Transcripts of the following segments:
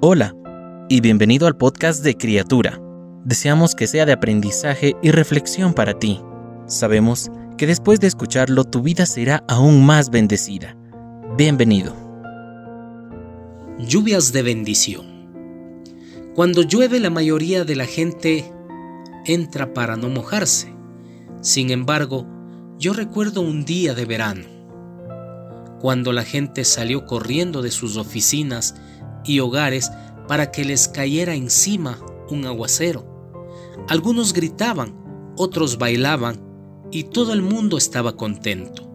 Hola y bienvenido al podcast de Criatura. Deseamos que sea de aprendizaje y reflexión para ti. Sabemos que después de escucharlo tu vida será aún más bendecida. Bienvenido. Lluvias de bendición. Cuando llueve la mayoría de la gente entra para no mojarse. Sin embargo, yo recuerdo un día de verano, cuando la gente salió corriendo de sus oficinas y hogares para que les cayera encima un aguacero. Algunos gritaban, otros bailaban y todo el mundo estaba contento.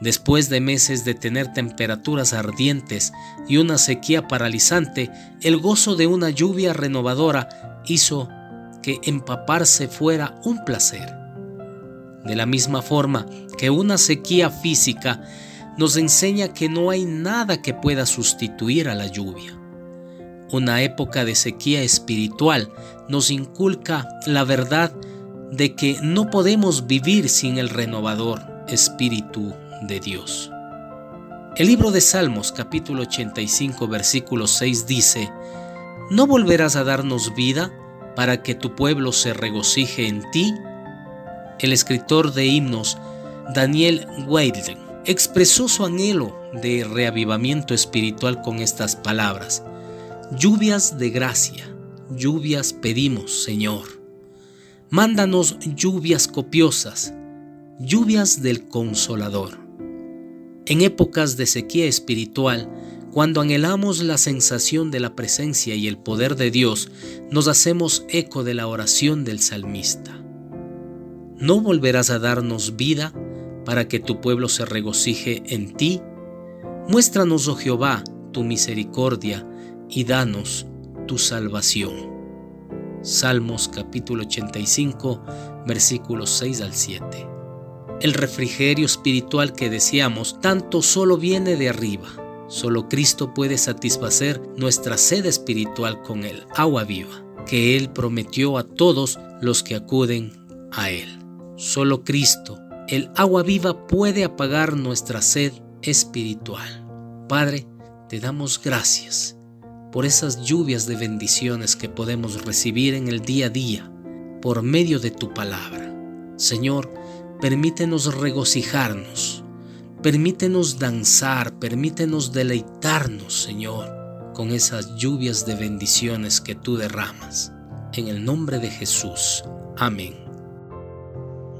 Después de meses de tener temperaturas ardientes y una sequía paralizante, el gozo de una lluvia renovadora hizo que empaparse fuera un placer. De la misma forma que una sequía física nos enseña que no hay nada que pueda sustituir a la lluvia. Una época de sequía espiritual nos inculca la verdad de que no podemos vivir sin el renovador Espíritu de Dios. El libro de Salmos capítulo 85 versículo 6 dice, ¿No volverás a darnos vida para que tu pueblo se regocije en ti? El escritor de himnos Daniel Weidling expresó su anhelo de reavivamiento espiritual con estas palabras. Lluvias de gracia, lluvias pedimos, Señor. Mándanos lluvias copiosas, lluvias del consolador. En épocas de sequía espiritual, cuando anhelamos la sensación de la presencia y el poder de Dios, nos hacemos eco de la oración del salmista. No volverás a darnos vida para que tu pueblo se regocije en ti. Muéstranos, oh Jehová, tu misericordia y danos tu salvación. Salmos capítulo 85, versículos 6 al 7. El refrigerio espiritual que deseamos tanto solo viene de arriba. Solo Cristo puede satisfacer nuestra sed espiritual con el agua viva que Él prometió a todos los que acuden a Él. Solo Cristo el agua viva puede apagar nuestra sed espiritual. Padre, te damos gracias por esas lluvias de bendiciones que podemos recibir en el día a día por medio de tu palabra. Señor, permítenos regocijarnos, permítenos danzar, permítenos deleitarnos, Señor, con esas lluvias de bendiciones que tú derramas. En el nombre de Jesús. Amén.